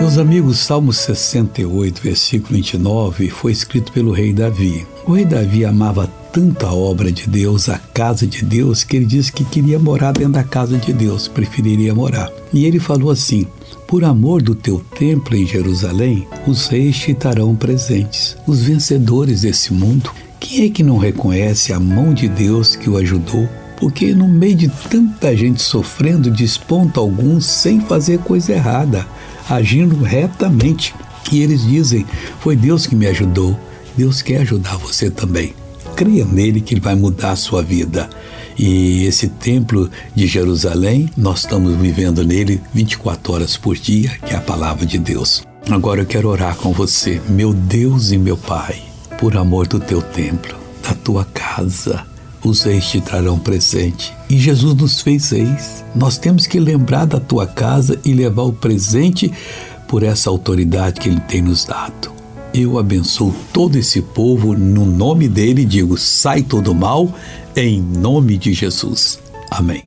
Meus amigos, Salmo 68, versículo 29, foi escrito pelo rei Davi. O rei Davi amava tanto a obra de Deus, a casa de Deus, que ele disse que queria morar dentro da casa de Deus, preferiria morar. E ele falou assim: Por amor do teu templo em Jerusalém, os reis te darão presentes, os vencedores desse mundo. Quem é que não reconhece a mão de Deus que o ajudou? Porque no meio de tanta gente sofrendo, desponta alguns sem fazer coisa errada agindo retamente. E eles dizem: Foi Deus que me ajudou. Deus quer ajudar você também. Creia nele que ele vai mudar a sua vida. E esse templo de Jerusalém, nós estamos vivendo nele 24 horas por dia, que é a palavra de Deus. Agora eu quero orar com você, meu Deus e meu Pai, por amor do teu templo, da tua casa os reis te trarão presente. E Jesus nos fez reis. Nós temos que lembrar da tua casa e levar o presente por essa autoridade que ele tem nos dado. Eu abençoo todo esse povo no nome dele, digo: sai todo mal, em nome de Jesus. Amém.